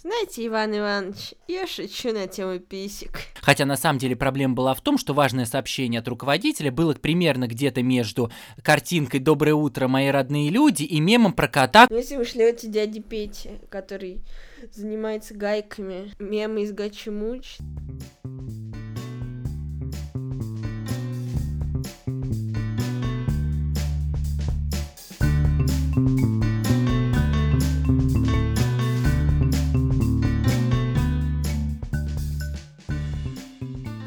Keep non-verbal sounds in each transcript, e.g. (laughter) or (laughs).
Знаете, Иван Иванович, я шучу на тему писек. Хотя на самом деле проблема была в том, что важное сообщение от руководителя было примерно где-то между картинкой «Доброе утро, мои родные люди» и мемом про кота. Ну, если вы шлете дяде Пете, который занимается гайками, мемы из Гачи-Муч.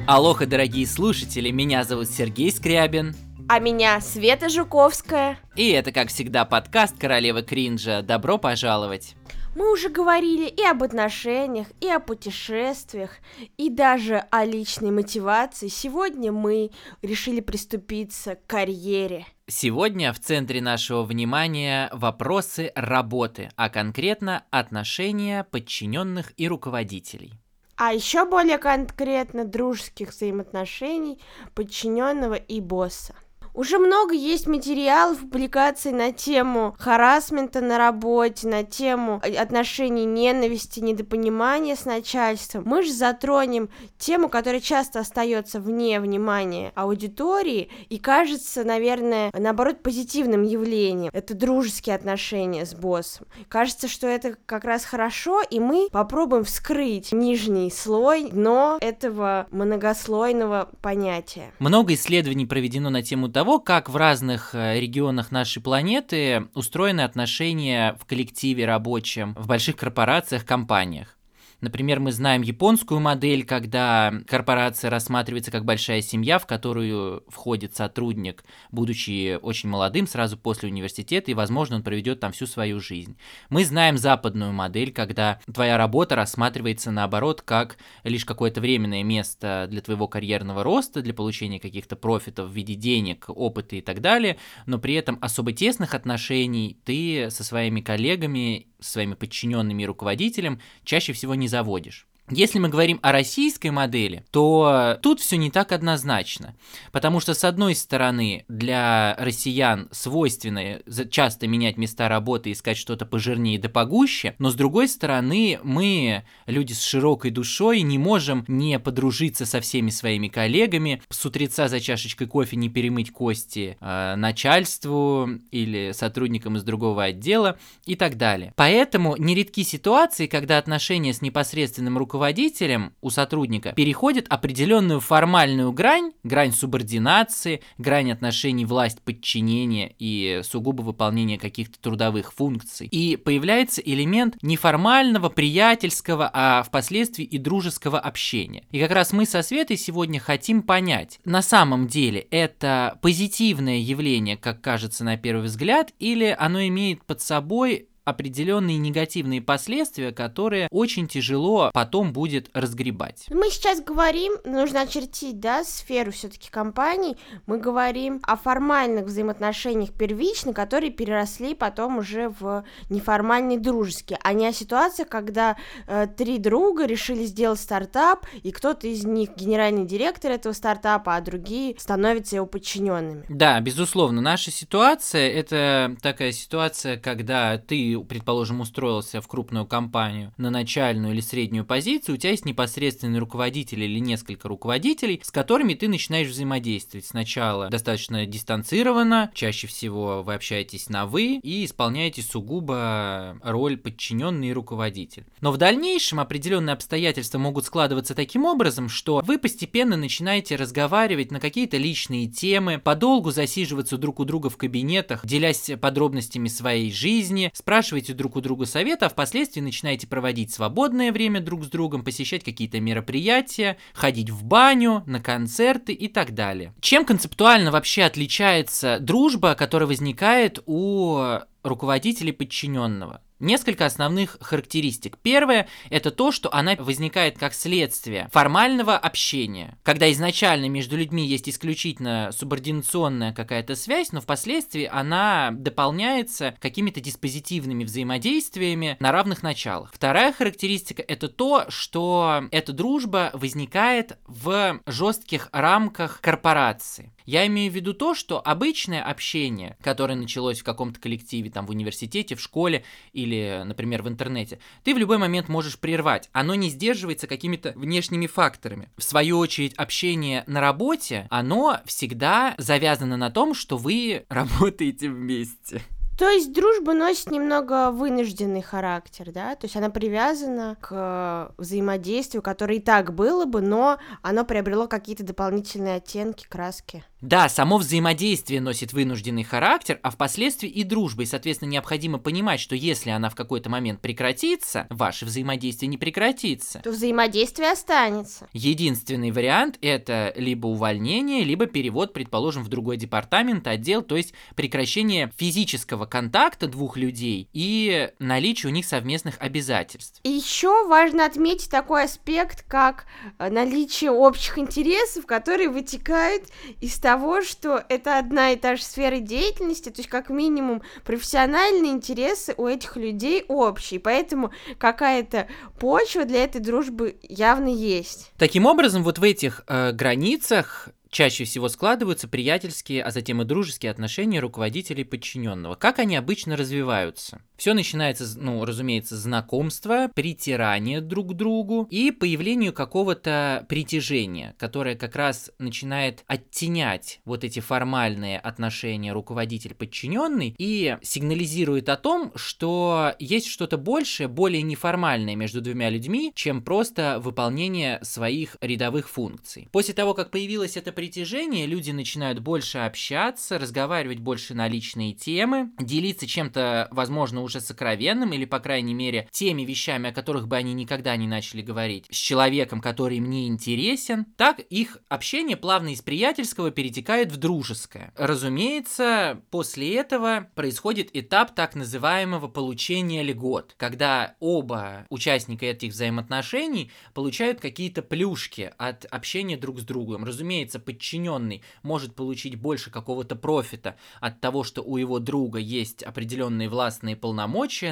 Алоха, дорогие слушатели, меня зовут Сергей Скрябин. А меня Света Жуковская. И это, как всегда, подкаст «Королева кринжа». Добро пожаловать! Мы уже говорили и об отношениях, и о путешествиях, и даже о личной мотивации. Сегодня мы решили приступиться к карьере. Сегодня в центре нашего внимания вопросы работы, а конкретно отношения подчиненных и руководителей а еще более конкретно дружеских взаимоотношений подчиненного и босса. Уже много есть материалов, публикаций на тему харасмента на работе, на тему отношений ненависти, недопонимания с начальством. Мы же затронем тему, которая часто остается вне внимания аудитории и кажется, наверное, наоборот, позитивным явлением. Это дружеские отношения с боссом. Кажется, что это как раз хорошо, и мы попробуем вскрыть нижний слой, дно этого многослойного понятия. Много исследований проведено на тему того, того, как в разных э, регионах нашей планеты устроены отношения в коллективе рабочем, в больших корпорациях, компаниях. Например, мы знаем японскую модель, когда корпорация рассматривается как большая семья, в которую входит сотрудник, будучи очень молодым, сразу после университета, и, возможно, он проведет там всю свою жизнь. Мы знаем западную модель, когда твоя работа рассматривается, наоборот, как лишь какое-то временное место для твоего карьерного роста, для получения каких-то профитов в виде денег, опыта и так далее, но при этом особо тесных отношений ты со своими коллегами, своими подчиненными и руководителем чаще всего не заводишь. Если мы говорим о российской модели, то тут все не так однозначно. Потому что, с одной стороны, для россиян свойственно часто менять места работы, искать что-то пожирнее да погуще, но с другой стороны, мы, люди с широкой душой, не можем не подружиться со всеми своими коллегами, с утреца за чашечкой кофе не перемыть кости э, начальству или сотрудникам из другого отдела и так далее. Поэтому нередки ситуации, когда отношения с непосредственным руководителем руководителем у сотрудника переходит определенную формальную грань, грань субординации, грань отношений власть-подчинения и сугубо выполнения каких-то трудовых функций. И появляется элемент неформального, приятельского, а впоследствии и дружеского общения. И как раз мы со Светой сегодня хотим понять, на самом деле это позитивное явление, как кажется на первый взгляд, или оно имеет под собой определенные негативные последствия, которые очень тяжело потом будет разгребать. Мы сейчас говорим, нужно очертить, да, сферу все-таки компаний. Мы говорим о формальных взаимоотношениях первично, которые переросли потом уже в неформальные дружеские, а не о ситуациях, когда э, три друга решили сделать стартап, и кто-то из них генеральный директор этого стартапа, а другие становятся его подчиненными. Да, безусловно, наша ситуация это такая ситуация, когда ты предположим, устроился в крупную компанию на начальную или среднюю позицию, у тебя есть непосредственный руководитель или несколько руководителей, с которыми ты начинаешь взаимодействовать. Сначала достаточно дистанцированно, чаще всего вы общаетесь на «вы» и исполняете сугубо роль подчиненный и руководитель. Но в дальнейшем определенные обстоятельства могут складываться таким образом, что вы постепенно начинаете разговаривать на какие-то личные темы, подолгу засиживаться друг у друга в кабинетах, делясь подробностями своей жизни, спрашивать спрашиваете друг у друга совета, а впоследствии начинаете проводить свободное время друг с другом, посещать какие-то мероприятия, ходить в баню, на концерты и так далее. Чем концептуально вообще отличается дружба, которая возникает у руководителей подчиненного? Несколько основных характеристик. Первое – это то, что она возникает как следствие формального общения, когда изначально между людьми есть исключительно субординационная какая-то связь, но впоследствии она дополняется какими-то диспозитивными взаимодействиями на равных началах. Вторая характеристика – это то, что эта дружба возникает в жестких рамках корпорации. Я имею в виду то, что обычное общение, которое началось в каком-то коллективе, там, в университете, в школе или, например, в интернете, ты в любой момент можешь прервать. Оно не сдерживается какими-то внешними факторами. В свою очередь, общение на работе, оно всегда завязано на том, что вы (laughs) работаете вместе. То есть дружба носит немного вынужденный характер, да? То есть она привязана к взаимодействию, которое и так было бы, но оно приобрело какие-то дополнительные оттенки, краски. Да, само взаимодействие носит вынужденный характер, а впоследствии и дружба, и, соответственно, необходимо понимать, что если она в какой-то момент прекратится, ваше взаимодействие не прекратится. То взаимодействие останется. Единственный вариант – это либо увольнение, либо перевод, предположим, в другой департамент, отдел, то есть прекращение физического контакта двух людей и наличие у них совместных обязательств. И еще важно отметить такой аспект, как э, наличие общих интересов, которые вытекают из того, того, что это одна и та же сфера деятельности, то есть как минимум профессиональные интересы у этих людей общие, поэтому какая-то почва для этой дружбы явно есть. Таким образом, вот в этих э, границах чаще всего складываются приятельские, а затем и дружеские отношения руководителей и подчиненного. Как они обычно развиваются? Все начинается, ну, разумеется, знакомство, притирание друг к другу и появлению какого-то притяжения, которое как раз начинает оттенять вот эти формальные отношения руководитель-подчиненный и сигнализирует о том, что есть что-то большее, более неформальное между двумя людьми, чем просто выполнение своих рядовых функций. После того, как появилась эта притяжение, люди начинают больше общаться, разговаривать больше на личные темы, делиться чем-то, возможно, уже сокровенным или, по крайней мере, теми вещами, о которых бы они никогда не начали говорить, с человеком, который мне интересен. Так их общение плавно из приятельского перетекает в дружеское. Разумеется, после этого происходит этап так называемого получения льгот, когда оба участника этих взаимоотношений получают какие-то плюшки от общения друг с другом. Разумеется, подчиненный может получить больше какого-то профита от того, что у его друга есть определенные властные полномочия,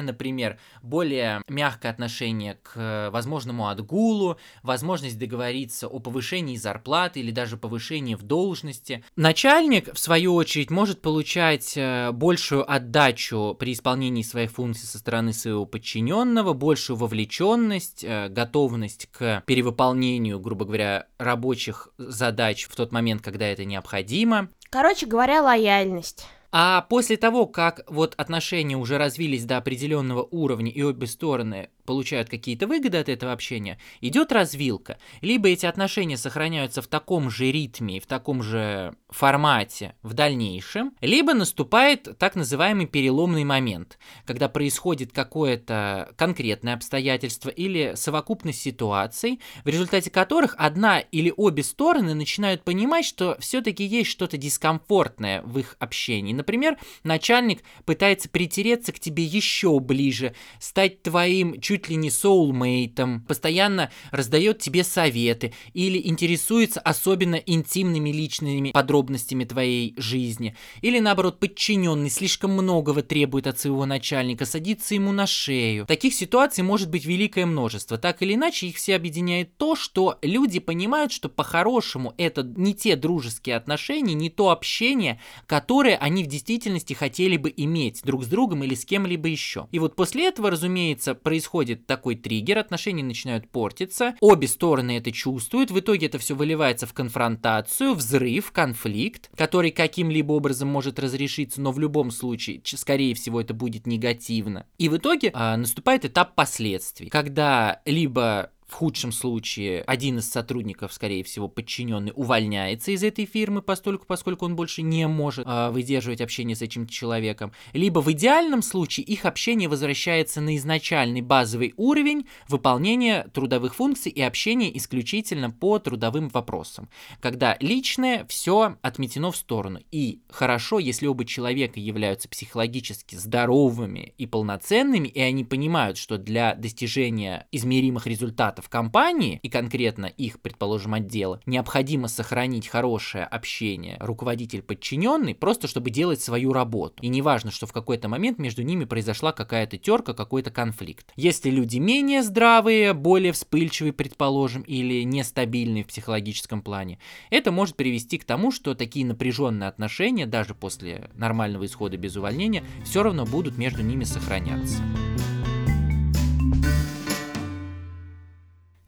например, более мягкое отношение к возможному отгулу, возможность договориться о повышении зарплаты или даже повышении в должности. Начальник, в свою очередь, может получать э, большую отдачу при исполнении своих функций со стороны своего подчиненного, большую вовлеченность, э, готовность к перевыполнению, грубо говоря, рабочих задач в тот момент, когда это необходимо. Короче говоря, лояльность. А после того, как вот отношения уже развились до определенного уровня и обе стороны получают какие-то выгоды от этого общения, идет развилка. Либо эти отношения сохраняются в таком же ритме в таком же формате в дальнейшем, либо наступает так называемый переломный момент, когда происходит какое-то конкретное обстоятельство или совокупность ситуаций, в результате которых одна или обе стороны начинают понимать, что все-таки есть что-то дискомфортное в их общении. Например, начальник пытается притереться к тебе еще ближе, стать твоим чуть ли не соулмейтом, постоянно раздает тебе советы или интересуется особенно интимными личными подробностями твоей жизни, или наоборот подчиненный слишком многого требует от своего начальника, садится ему на шею. Таких ситуаций может быть великое множество. Так или иначе, их все объединяет то, что люди понимают, что по-хорошему это не те дружеские отношения, не то общение, которое они в действительности хотели бы иметь друг с другом или с кем-либо еще. И вот после этого, разумеется, происходит такой триггер, отношения начинают портиться, обе стороны это чувствуют, в итоге это все выливается в конфронтацию, взрыв, конфликт, который каким-либо образом может разрешиться, но в любом случае, скорее всего, это будет негативно. И в итоге а, наступает этап последствий, когда либо в худшем случае один из сотрудников, скорее всего, подчиненный, увольняется из этой фирмы, постольку, поскольку он больше не может э, выдерживать общение с этим человеком. Либо в идеальном случае их общение возвращается на изначальный базовый уровень выполнения трудовых функций и общения исключительно по трудовым вопросам, когда личное все отметено в сторону. И хорошо, если оба человека являются психологически здоровыми и полноценными, и они понимают, что для достижения измеримых результатов аппарата в компании, и конкретно их, предположим, отдела, необходимо сохранить хорошее общение руководитель-подчиненный, просто чтобы делать свою работу. И неважно, что в какой-то момент между ними произошла какая-то терка, какой-то конфликт. Если люди менее здравые, более вспыльчивые, предположим, или нестабильные в психологическом плане, это может привести к тому, что такие напряженные отношения, даже после нормального исхода без увольнения, все равно будут между ними сохраняться.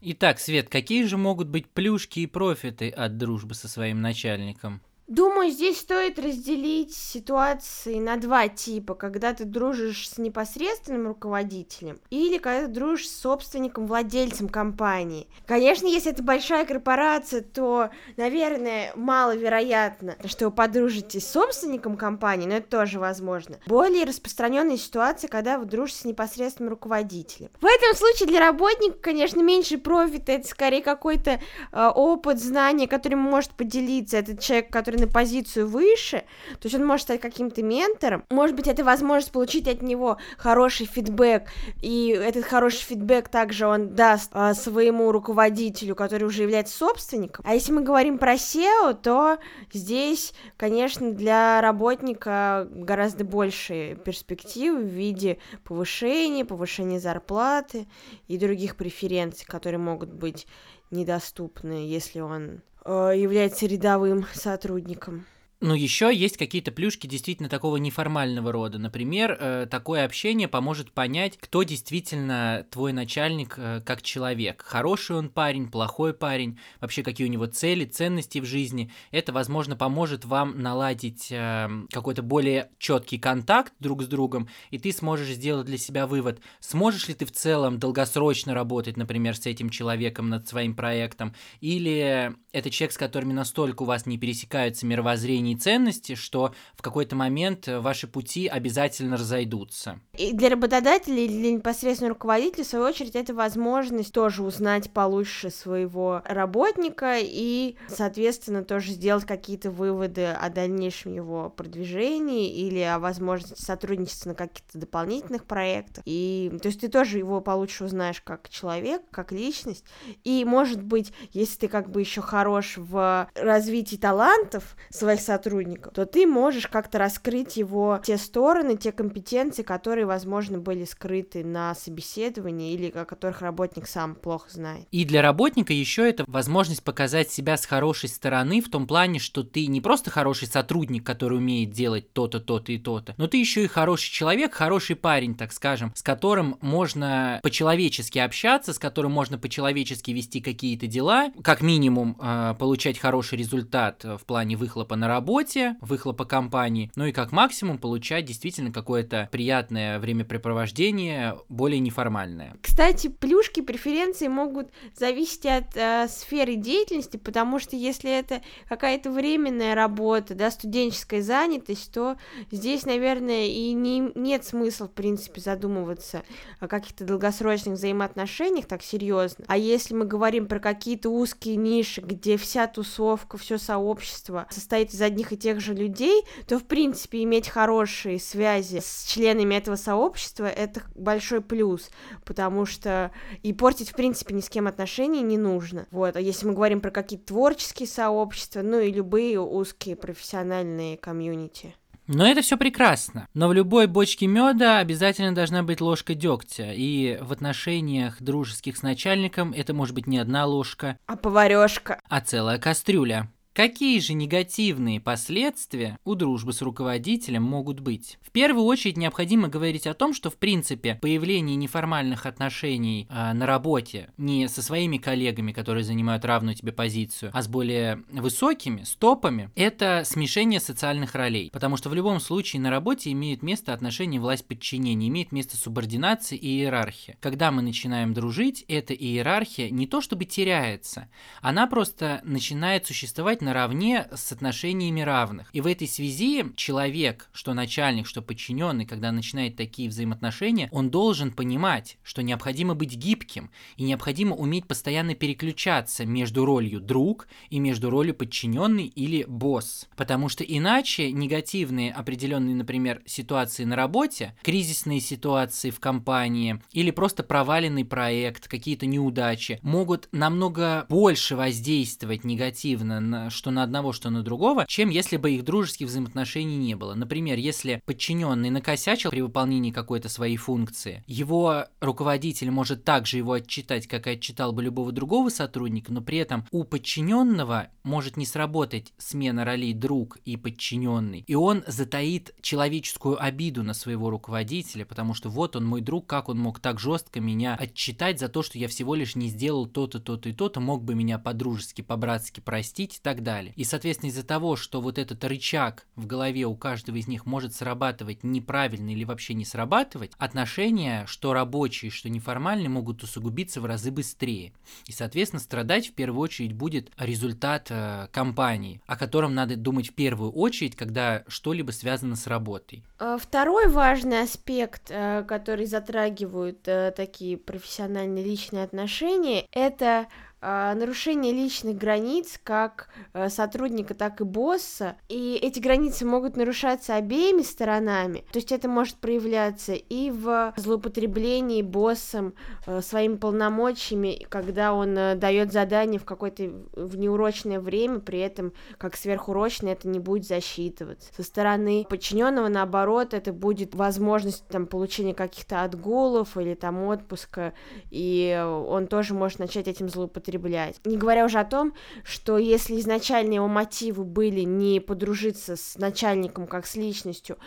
Итак, Свет, какие же могут быть плюшки и профиты от дружбы со своим начальником? Думаю, здесь стоит разделить ситуации на два типа, когда ты дружишь с непосредственным руководителем или когда ты дружишь с собственником, владельцем компании. Конечно, если это большая корпорация, то, наверное, маловероятно, что вы подружитесь с собственником компании, но это тоже возможно. Более распространенная ситуация, когда вы дружите с непосредственным руководителем. В этом случае для работника, конечно, меньше профита, это скорее какой-то э, опыт, знания, которым может поделиться этот человек, который на позицию выше, то есть он может стать каким-то ментором, может быть, это возможность получить от него хороший фидбэк, и этот хороший фидбэк также он даст а, своему руководителю, который уже является собственником. А если мы говорим про SEO, то здесь, конечно, для работника гораздо больше перспектив в виде повышения, повышения зарплаты и других преференций, которые могут быть недоступны, если он является рядовым сотрудником. Ну, еще есть какие-то плюшки действительно такого неформального рода. Например, э, такое общение поможет понять, кто действительно твой начальник э, как человек. Хороший он парень, плохой парень, вообще какие у него цели, ценности в жизни. Это, возможно, поможет вам наладить э, какой-то более четкий контакт друг с другом, и ты сможешь сделать для себя вывод, сможешь ли ты в целом долгосрочно работать, например, с этим человеком над своим проектом, или это человек, с которыми настолько у вас не пересекаются мировоззрение и ценности, что в какой-то момент э, ваши пути обязательно разойдутся. И для работодателя или для непосредственного руководителя, в свою очередь, это возможность тоже узнать получше своего работника и, соответственно, тоже сделать какие-то выводы о дальнейшем его продвижении или о возможности сотрудничества на каких-то дополнительных проектах. И, то есть ты тоже его получше узнаешь как человек, как личность. И, может быть, если ты как бы еще хорош в развитии талантов своих сотрудников, сотрудников, то ты можешь как-то раскрыть его те стороны, те компетенции, которые, возможно, были скрыты на собеседовании или о которых работник сам плохо знает. И для работника еще это возможность показать себя с хорошей стороны в том плане, что ты не просто хороший сотрудник, который умеет делать то-то, то-то и то-то, но ты еще и хороший человек, хороший парень, так скажем, с которым можно по-человечески общаться, с которым можно по-человечески вести какие-то дела, как минимум э, получать хороший результат в плане выхлопа на работу, работе, выхлопа компании, ну и как максимум получать действительно какое-то приятное времяпрепровождение, более неформальное. Кстати, плюшки, преференции могут зависеть от э, сферы деятельности, потому что если это какая-то временная работа, да, студенческая занятость, то здесь, наверное, и не, нет смысла, в принципе, задумываться о каких-то долгосрочных взаимоотношениях так серьезно. А если мы говорим про какие-то узкие ниши, где вся тусовка, все сообщество состоит из одних и тех же людей, то, в принципе, иметь хорошие связи с членами этого сообщества — это большой плюс, потому что и портить, в принципе, ни с кем отношения не нужно. Вот, а если мы говорим про какие-то творческие сообщества, ну и любые узкие профессиональные комьюнити. Но это все прекрасно. Но в любой бочке меда обязательно должна быть ложка дегтя. И в отношениях дружеских с начальником это может быть не одна ложка, а поварешка, а целая кастрюля. Какие же негативные последствия у дружбы с руководителем могут быть? В первую очередь необходимо говорить о том, что в принципе появление неформальных отношений э, на работе не со своими коллегами, которые занимают равную тебе позицию, а с более высокими, стопами, это смешение социальных ролей. Потому что в любом случае на работе имеют место отношения власть-подчинения, имеет место субординация и иерархия. Когда мы начинаем дружить, эта иерархия не то чтобы теряется, она просто начинает существовать наравне с отношениями равных. И в этой связи человек, что начальник, что подчиненный, когда начинает такие взаимоотношения, он должен понимать, что необходимо быть гибким и необходимо уметь постоянно переключаться между ролью друг и между ролью подчиненный или босс. Потому что иначе негативные определенные, например, ситуации на работе, кризисные ситуации в компании или просто проваленный проект, какие-то неудачи могут намного больше воздействовать негативно на, что на одного, что на другого, чем если бы их дружеских взаимоотношений не было. Например, если подчиненный накосячил при выполнении какой-то своей функции, его руководитель может также его отчитать, как и отчитал бы любого другого сотрудника, но при этом у подчиненного может не сработать смена ролей друг и подчиненный, и он затаит человеческую обиду на своего руководителя, потому что вот он мой друг, как он мог так жестко меня отчитать за то, что я всего лишь не сделал то-то, то-то и то-то, мог бы меня по-дружески, по-братски простить и так далее. И, соответственно, из-за того, что вот этот рычаг в голове у каждого из них может срабатывать неправильно или вообще не срабатывать, отношения, что рабочие, что неформальные, могут усугубиться в разы быстрее. И, соответственно, страдать в первую очередь будет результат э, компании, о котором надо думать в первую очередь, когда что-либо связано с работой. А, второй важный аспект, э, который затрагивают э, такие профессиональные личные отношения, это нарушение личных границ как э, сотрудника, так и босса, и эти границы могут нарушаться обеими сторонами, то есть это может проявляться и в злоупотреблении боссом э, своими полномочиями, когда он э, дает задание в какое-то в неурочное время, при этом как сверхурочное это не будет засчитываться. Со стороны подчиненного, наоборот, это будет возможность там получения каких-то отгулов или там отпуска, и он тоже может начать этим злоупотреблять злоупотреблять. Не говоря уже о том, что если изначально его мотивы были не подружиться с начальником как с личностью,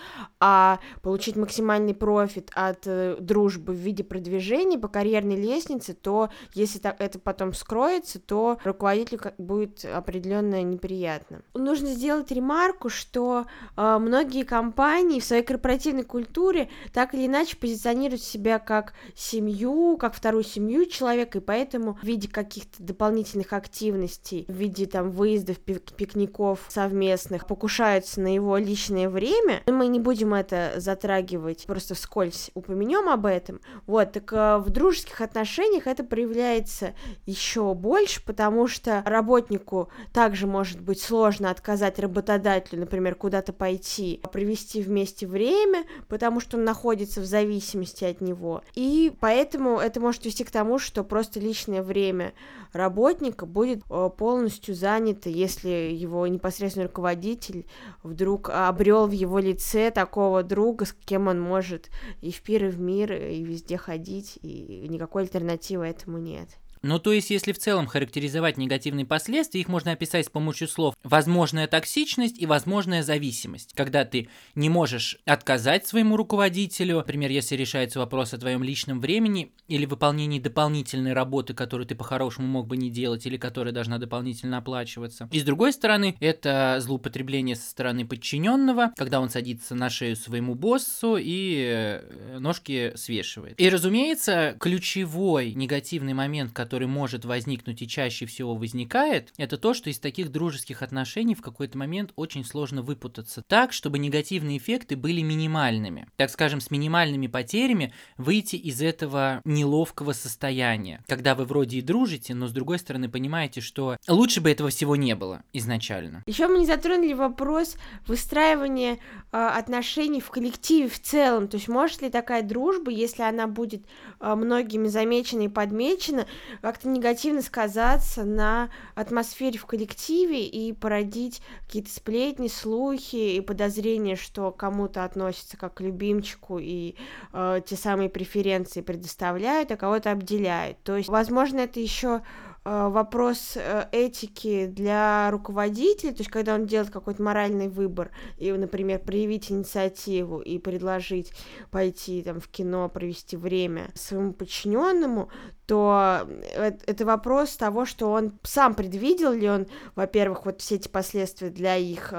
а получить максимальный профит от э, дружбы в виде продвижения по карьерной лестнице, то если так, это потом скроется, то руководителю будет определенно неприятно. Нужно сделать ремарку, что э, многие компании в своей корпоративной культуре так или иначе позиционируют себя как семью, как вторую семью человека, и поэтому в виде каких-то дополнительных активностей в виде там выездов, пик пикников совместных покушаются на его личное время. Мы не будем это затрагивать, просто вскользь упомянем об этом. Вот, так э, в дружеских отношениях это проявляется еще больше, потому что работнику также может быть сложно отказать работодателю, например, куда-то пойти, провести вместе время, потому что он находится в зависимости от него. И поэтому это может вести к тому, что просто личное время работника будет э, полностью занято, если его непосредственный руководитель вдруг обрел в его лице такого друга, с кем он может и в пир, и в мир, и везде ходить, и никакой альтернативы этому нет. Ну, то есть, если в целом характеризовать негативные последствия, их можно описать с помощью слов «возможная токсичность» и «возможная зависимость». Когда ты не можешь отказать своему руководителю, например, если решается вопрос о твоем личном времени или выполнении дополнительной работы, которую ты по-хорошему мог бы не делать или которая должна дополнительно оплачиваться. И с другой стороны, это злоупотребление со стороны подчиненного, когда он садится на шею своему боссу и э, ножки свешивает. И, разумеется, ключевой негативный момент, который который может возникнуть и чаще всего возникает, это то, что из таких дружеских отношений в какой-то момент очень сложно выпутаться так, чтобы негативные эффекты были минимальными. Так скажем, с минимальными потерями выйти из этого неловкого состояния, когда вы вроде и дружите, но с другой стороны понимаете, что лучше бы этого всего не было изначально. Еще мы не затронули вопрос выстраивания э, отношений в коллективе в целом. То есть может ли такая дружба, если она будет э, многими замечена и подмечена, как-то негативно сказаться на атмосфере в коллективе и породить какие-то сплетни, слухи и подозрения, что кому-то относятся как к любимчику и э, те самые преференции предоставляют, а кого-то обделяют. То есть, возможно, это еще вопрос э, этики для руководителя, то есть когда он делает какой-то моральный выбор, и, например, проявить инициативу и предложить пойти там в кино, провести время своему подчиненному, то э, это вопрос того, что он сам предвидел ли он, во-первых, вот все эти последствия для их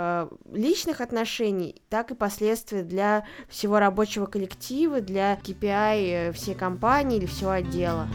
личных отношений, так и последствия для всего рабочего коллектива, для KPI всей компании или всего отдела.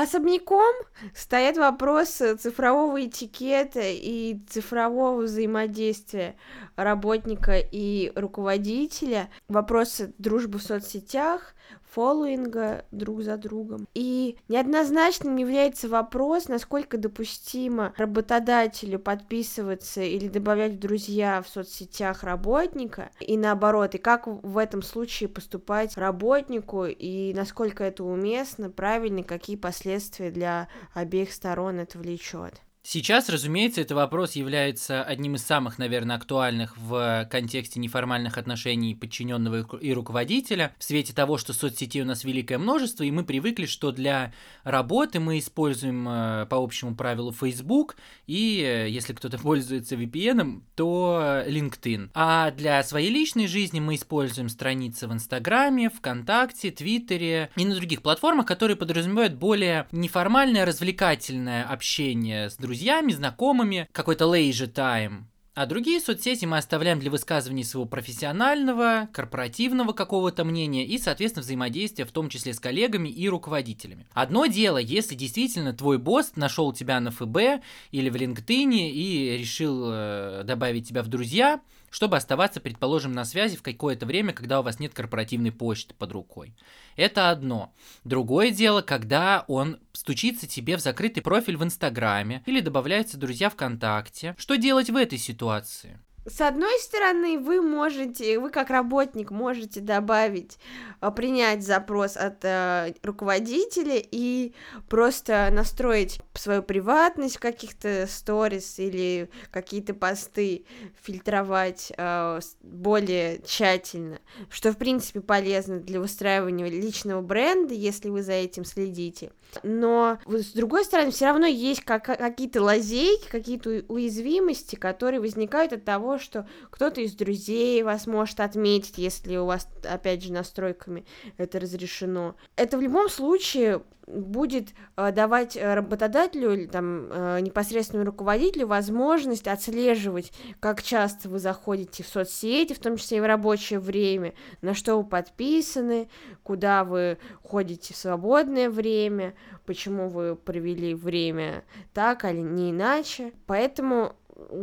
Особняком стоят вопросы цифрового этикета и цифрового взаимодействия работника и руководителя, вопросы дружбы в соцсетях, фоллоуинга друг за другом. И неоднозначным является вопрос, насколько допустимо работодателю подписываться или добавлять в друзья в соцсетях работника, и наоборот, и как в этом случае поступать работнику, и насколько это уместно, правильно, какие последствия для обеих сторон это влечет. Сейчас, разумеется, этот вопрос является одним из самых, наверное, актуальных в контексте неформальных отношений подчиненного и руководителя, в свете того, что соцсетей у нас великое множество, и мы привыкли, что для работы мы используем э, по общему правилу Facebook, и э, если кто-то (laughs) пользуется VPN, то LinkedIn. А для своей личной жизни мы используем страницы в Инстаграме, ВКонтакте, Твиттере и на других платформах, которые подразумевают более неформальное, развлекательное общение с друзьями, друзьями, знакомыми, какой-то leisure time. А другие соцсети мы оставляем для высказывания своего профессионального, корпоративного какого-то мнения и, соответственно, взаимодействия, в том числе с коллегами и руководителями. Одно дело, если действительно твой босс нашел тебя на ФБ или в LinkedIn и решил э, добавить тебя в друзья, чтобы оставаться, предположим, на связи в какое-то время, когда у вас нет корпоративной почты под рукой. Это одно. Другое дело, когда он стучится тебе в закрытый профиль в Инстаграме или добавляются друзья ВКонтакте. Что делать в этой ситуации? С одной стороны, вы можете, вы как работник можете добавить, а, принять запрос от э, руководителя и просто настроить свою приватность в каких-то сторис или какие-то посты фильтровать э, более тщательно, что в принципе полезно для выстраивания личного бренда, если вы за этим следите. Но с другой стороны, все равно есть как, какие-то лазейки, какие-то уязвимости, которые возникают от того, что кто-то из друзей вас может отметить, если у вас, опять же, настройками это разрешено. Это в любом случае будет э, давать работодателю или там э, непосредственному руководителю возможность отслеживать, как часто вы заходите в соцсети, в том числе и в рабочее время, на что вы подписаны, куда вы ходите в свободное время, почему вы провели время так или не иначе. Поэтому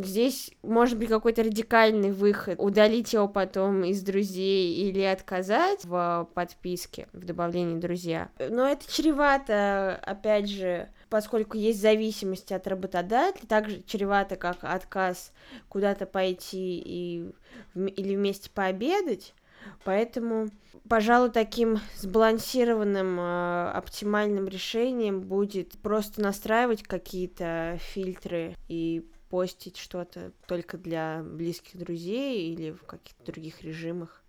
здесь может быть какой-то радикальный выход, удалить его потом из друзей или отказать в подписке, в добавлении друзья. Но это чревато, опять же, поскольку есть зависимость от работодателя, также чревато как отказ куда-то пойти и, или вместе пообедать, поэтому пожалуй, таким сбалансированным, э, оптимальным решением будет просто настраивать какие-то фильтры и постить что-то только для близких друзей или в каких-то других режимах.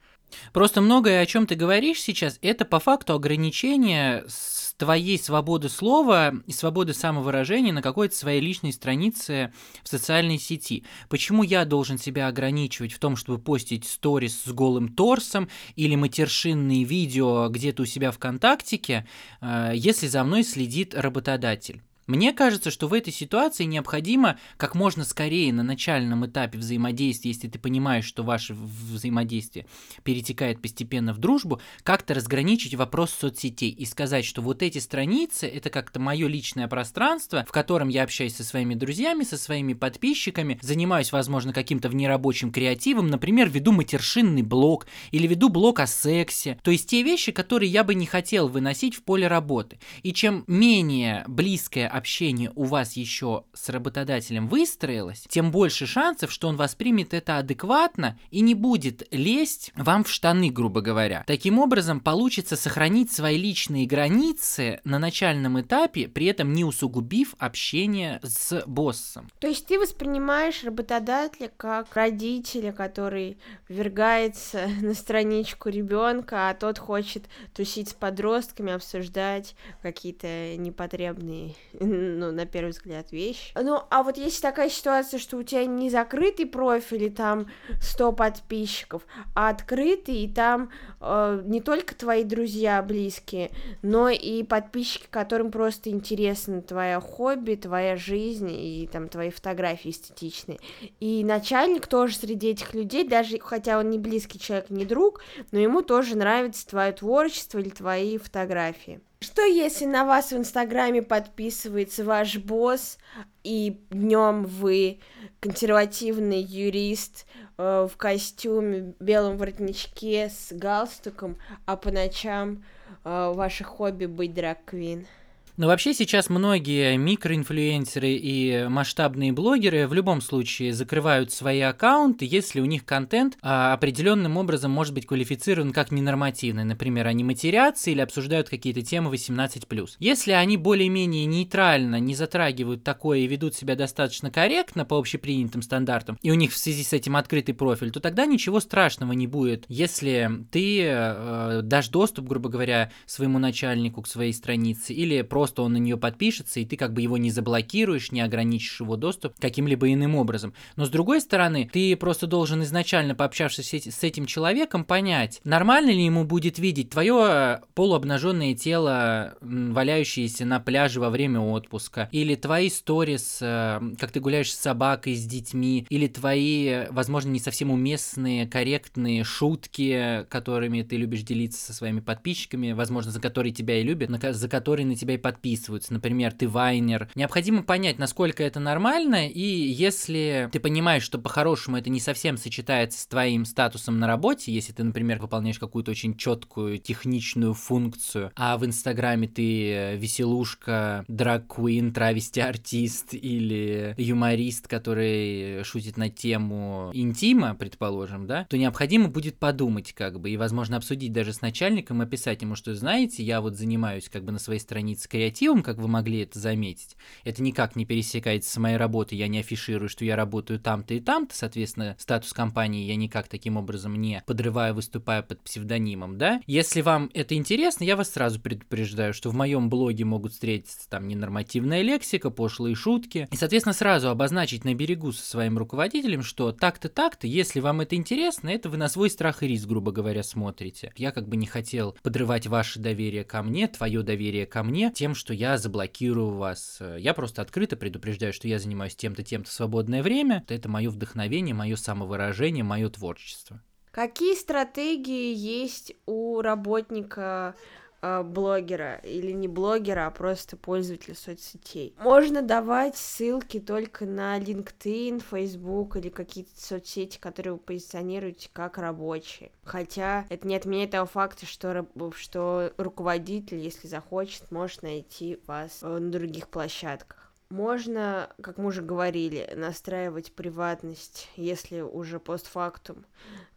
Просто многое, о чем ты говоришь сейчас, это по факту ограничение с твоей свободы слова и свободы самовыражения на какой-то своей личной странице в социальной сети. Почему я должен себя ограничивать в том, чтобы постить сторис с голым торсом или матершинные видео где-то у себя ВКонтактике, э, если за мной следит работодатель? Мне кажется, что в этой ситуации необходимо как можно скорее на начальном этапе взаимодействия, если ты понимаешь, что ваше взаимодействие перетекает постепенно в дружбу, как-то разграничить вопрос соцсетей и сказать, что вот эти страницы – это как-то мое личное пространство, в котором я общаюсь со своими друзьями, со своими подписчиками, занимаюсь, возможно, каким-то внерабочим креативом, например, веду матершинный блог или веду блог о сексе, то есть те вещи, которые я бы не хотел выносить в поле работы. И чем менее близкое общение у вас еще с работодателем выстроилось, тем больше шансов, что он воспримет это адекватно и не будет лезть вам в штаны, грубо говоря. Таким образом, получится сохранить свои личные границы на начальном этапе, при этом не усугубив общение с боссом. То есть ты воспринимаешь работодателя как родителя, который ввергается (laughs) на страничку ребенка, а тот хочет тусить с подростками, обсуждать какие-то непотребные ну, на первый взгляд, вещь. Ну, а вот есть такая ситуация, что у тебя не закрытый профиль, и там 100 подписчиков, а открытый, и там э, не только твои друзья близкие, но и подписчики, которым просто интересно твоя хобби, твоя жизнь и там твои фотографии эстетичные. И начальник тоже среди этих людей, даже хотя он не близкий человек, не друг, но ему тоже нравится твое творчество или твои фотографии. Что если на вас в Инстаграме подписывается ваш босс, и днем вы консервативный юрист э, в костюме, белом воротничке с галстуком, а по ночам э, ваше хобби быть драг-квин? Но вообще сейчас многие микроинфлюенсеры и масштабные блогеры в любом случае закрывают свои аккаунты, если у них контент а, определенным образом может быть квалифицирован как ненормативный. Например, они матерятся или обсуждают какие-то темы 18+. Если они более-менее нейтрально не затрагивают такое и ведут себя достаточно корректно по общепринятым стандартам, и у них в связи с этим открытый профиль, то тогда ничего страшного не будет, если ты э, дашь доступ, грубо говоря, своему начальнику к своей странице или просто просто он на нее подпишется, и ты как бы его не заблокируешь, не ограничишь его доступ каким-либо иным образом. Но с другой стороны, ты просто должен изначально, пообщавшись с этим человеком, понять, нормально ли ему будет видеть твое полуобнаженное тело, валяющееся на пляже во время отпуска, или твои сторис, э, как ты гуляешь с собакой, с детьми, или твои, возможно, не совсем уместные, корректные шутки, которыми ты любишь делиться со своими подписчиками, возможно, за которые тебя и любят, за которые на тебя и подписываются подписываются, например, ты вайнер. Необходимо понять, насколько это нормально, и если ты понимаешь, что по-хорошему это не совсем сочетается с твоим статусом на работе, если ты, например, выполняешь какую-то очень четкую техничную функцию, а в Инстаграме ты веселушка, драг-квин, травести-артист или юморист, который шутит на тему интима, предположим, да, то необходимо будет подумать как бы и, возможно, обсудить даже с начальником, описать ему, что, знаете, я вот занимаюсь как бы на своей странице креативом, как вы могли это заметить. Это никак не пересекается с моей работой, я не афиширую, что я работаю там-то и там-то, соответственно, статус компании я никак таким образом не подрываю, выступая под псевдонимом, да. Если вам это интересно, я вас сразу предупреждаю, что в моем блоге могут встретиться там ненормативная лексика, пошлые шутки, и, соответственно, сразу обозначить на берегу со своим руководителем, что так-то, так-то, если вам это интересно, это вы на свой страх и риск, грубо говоря, смотрите. Я как бы не хотел подрывать ваше доверие ко мне, твое доверие ко мне, тем, что я заблокирую вас. Я просто открыто предупреждаю, что я занимаюсь тем-то, тем-то свободное время. Это мое вдохновение, мое самовыражение, мое творчество. Какие стратегии есть у работника э, блогера или не блогера, а просто пользователя соцсетей. Можно давать ссылки только на LinkedIn, Facebook или какие-то соцсети, которые вы позиционируете как рабочие. Хотя это не отменяет того факта, что, что руководитель, если захочет, может найти вас э, на других площадках. Можно, как мы уже говорили, настраивать приватность, если уже постфактум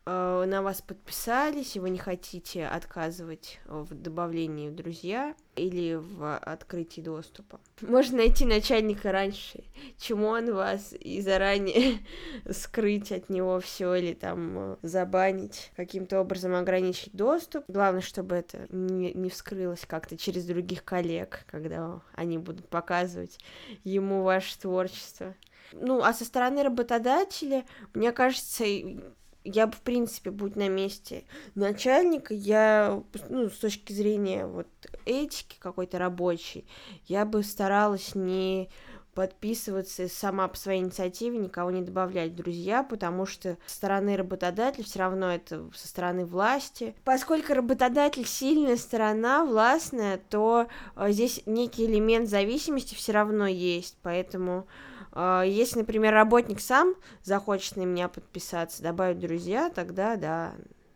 Э, на вас подписались, и вы не хотите отказывать в добавлении в друзья или в открытии доступа. (laughs) Можно найти начальника раньше, чем он вас, и заранее (laughs) скрыть от него все или там э, забанить, каким-то образом ограничить доступ. Главное, чтобы это не, не вскрылось как-то через других коллег, когда они будут показывать ему ваше творчество. Ну, а со стороны работодателя, мне кажется, я бы, в принципе, будь на месте начальника, я, ну, с точки зрения вот этики какой-то рабочей, я бы старалась не подписываться сама по своей инициативе, никого не добавлять в друзья, потому что со стороны работодателя все равно это со стороны власти. Поскольку работодатель сильная сторона, властная, то э, здесь некий элемент зависимости все равно есть, поэтому если, например, работник сам захочет на меня подписаться, добавить друзья, тогда да.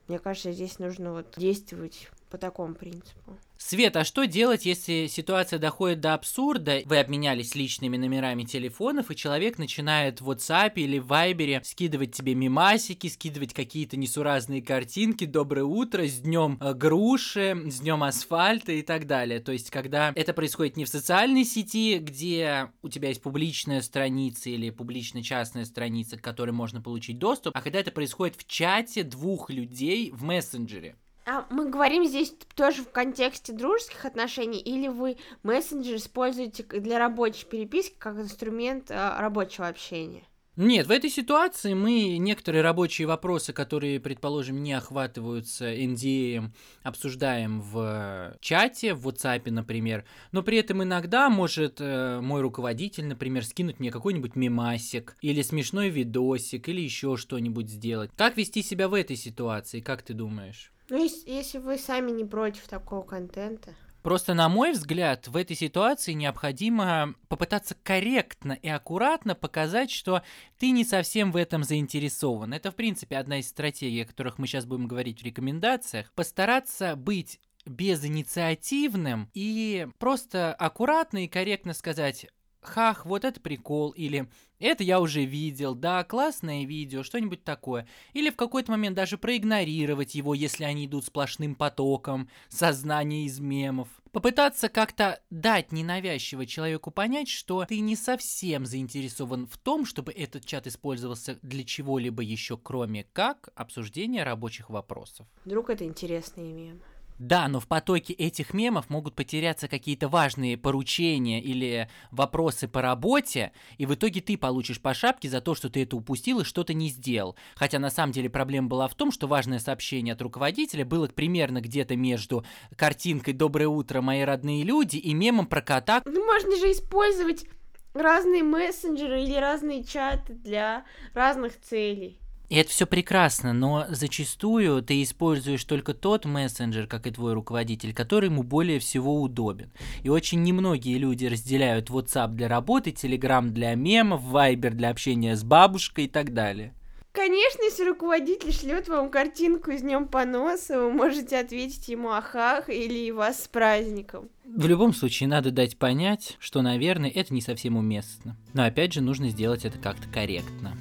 Мне кажется, здесь нужно вот действовать по такому принципу. Свет, а что делать, если ситуация доходит до абсурда? Вы обменялись личными номерами телефонов, и человек начинает в WhatsApp или в Viber скидывать тебе мимасики, скидывать какие-то несуразные картинки, доброе утро, с днем э, груши, с днем асфальта и так далее. То есть, когда это происходит не в социальной сети, где у тебя есть публичная страница или публично-частная страница, к которой можно получить доступ, а когда это происходит в чате двух людей в мессенджере. А мы говорим здесь тоже в контексте дружеских отношений, или вы мессенджер используете для рабочей переписки как инструмент а, рабочего общения? Нет, в этой ситуации мы некоторые рабочие вопросы, которые, предположим, не охватываются NDA, обсуждаем в чате, в WhatsApp, например, но при этом иногда может э, мой руководитель, например, скинуть мне какой-нибудь мемасик или смешной видосик или еще что-нибудь сделать. Как вести себя в этой ситуации, как ты думаешь? Ну, если, если вы сами не против такого контента. Просто, на мой взгляд, в этой ситуации необходимо попытаться корректно и аккуратно показать, что ты не совсем в этом заинтересован. Это, в принципе, одна из стратегий, о которых мы сейчас будем говорить в рекомендациях. Постараться быть безинициативным и просто аккуратно и корректно сказать, хах, вот это прикол, или это я уже видел, да, классное видео, что-нибудь такое. Или в какой-то момент даже проигнорировать его, если они идут сплошным потоком сознания из мемов. Попытаться как-то дать ненавязчиво человеку понять, что ты не совсем заинтересован в том, чтобы этот чат использовался для чего-либо еще, кроме как обсуждения рабочих вопросов. Вдруг это интересные мемы. Да, но в потоке этих мемов могут потеряться какие-то важные поручения или вопросы по работе, и в итоге ты получишь по шапке за то, что ты это упустил и что-то не сделал. Хотя на самом деле проблема была в том, что важное сообщение от руководителя было примерно где-то между картинкой «Доброе утро, мои родные люди» и мемом про кота. Ну, можно же использовать разные мессенджеры или разные чаты для разных целей. И это все прекрасно, но зачастую ты используешь только тот мессенджер, как и твой руководитель, который ему более всего удобен. И очень немногие люди разделяют WhatsApp для работы, Telegram для мемов, Viber для общения с бабушкой и так далее. Конечно, если руководитель шлет вам картинку с днем поноса, вы можете ответить ему ахах или вас с праздником. В любом случае, надо дать понять, что, наверное, это не совсем уместно. Но опять же, нужно сделать это как-то корректно.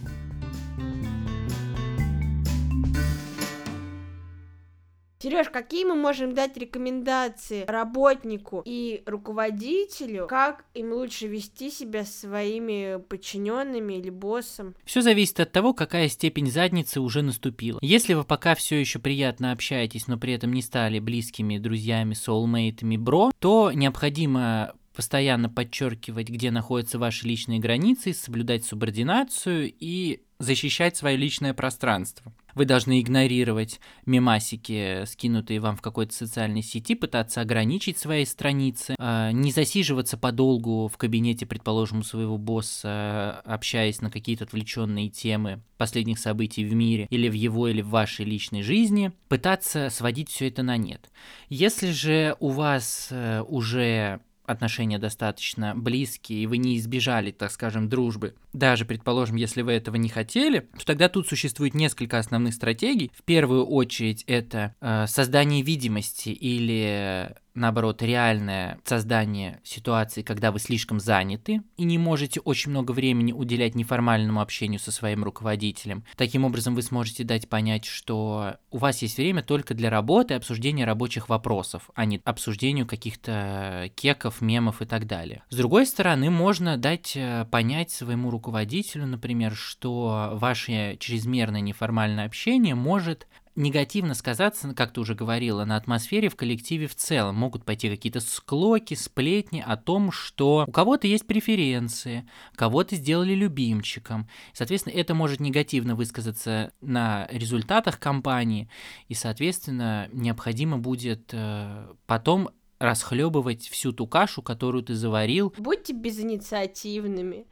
Сереж, какие мы можем дать рекомендации работнику и руководителю, как им лучше вести себя с своими подчиненными или боссом? Все зависит от того, какая степень задницы уже наступила. Если вы пока все еще приятно общаетесь, но при этом не стали близкими друзьями, соулмейтами, бро, то необходимо постоянно подчеркивать, где находятся ваши личные границы, соблюдать субординацию и защищать свое личное пространство. Вы должны игнорировать мемасики, скинутые вам в какой-то социальной сети, пытаться ограничить свои страницы, а, не засиживаться подолгу в кабинете, предположим, у своего босса, общаясь на какие-то отвлеченные темы последних событий в мире или в его, или в вашей личной жизни, пытаться сводить все это на нет. Если же у вас э, уже отношения достаточно близкие, и вы не избежали, так скажем, дружбы, даже, предположим, если вы этого не хотели, то тогда тут существует несколько основных стратегий. В первую очередь это э, создание видимости или наоборот, реальное создание ситуации, когда вы слишком заняты и не можете очень много времени уделять неформальному общению со своим руководителем. Таким образом, вы сможете дать понять, что у вас есть время только для работы и обсуждения рабочих вопросов, а не обсуждению каких-то кеков, мемов и так далее. С другой стороны, можно дать э, понять своему руководителю, например, что ваше чрезмерное неформальное общение может негативно сказаться, как ты уже говорила, на атмосфере в коллективе в целом. Могут пойти какие-то склоки, сплетни о том, что у кого-то есть преференции, кого-то сделали любимчиком. Соответственно, это может негативно высказаться на результатах компании, и, соответственно, необходимо будет э, потом расхлебывать всю ту кашу, которую ты заварил. Будьте безинициативными.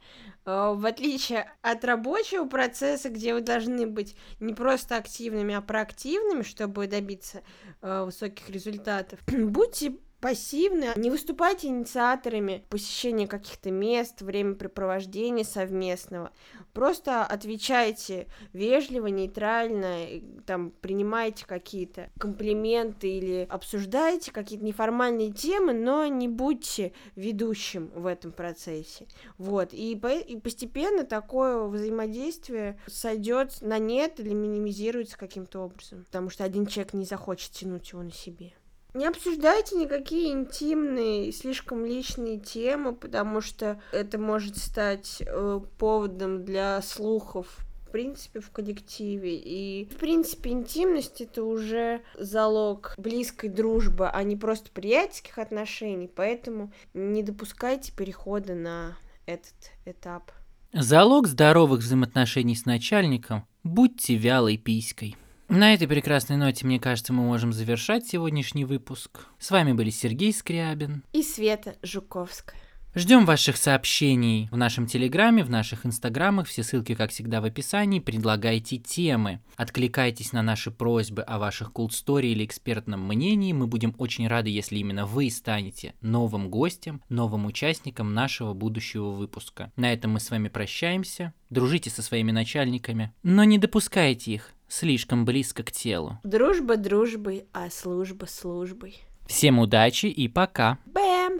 Э, в отличие от рабочего процесса, где вы должны быть не просто активными, а проактивными, чтобы добиться э, высоких результатов, (clears throat) будьте пассивны, не выступайте инициаторами посещения каких-то мест, времяпрепровождения совместного. Просто отвечайте вежливо, нейтрально, там, принимайте какие-то комплименты или обсуждайте какие-то неформальные темы, но не будьте ведущим в этом процессе. Вот, и, по и постепенно такое взаимодействие сойдет на нет или минимизируется каким-то образом, потому что один человек не захочет тянуть его на себе. Не обсуждайте никакие интимные, слишком личные темы, потому что это может стать э, поводом для слухов в принципе в коллективе. И, в принципе, интимность это уже залог близкой дружбы, а не просто приятельских отношений. Поэтому не допускайте перехода на этот этап. Залог здоровых взаимоотношений с начальником – будьте вялой писькой. На этой прекрасной ноте, мне кажется, мы можем завершать сегодняшний выпуск. С вами были Сергей Скрябин и Света Жуковская. Ждем ваших сообщений в нашем Телеграме, в наших Инстаграмах. Все ссылки, как всегда, в описании. Предлагайте темы. Откликайтесь на наши просьбы о ваших cool story или экспертном мнении. Мы будем очень рады, если именно вы станете новым гостем, новым участником нашего будущего выпуска. На этом мы с вами прощаемся. Дружите со своими начальниками, но не допускайте их слишком близко к телу. Дружба дружбой, а служба службой. Всем удачи и пока! Бэм!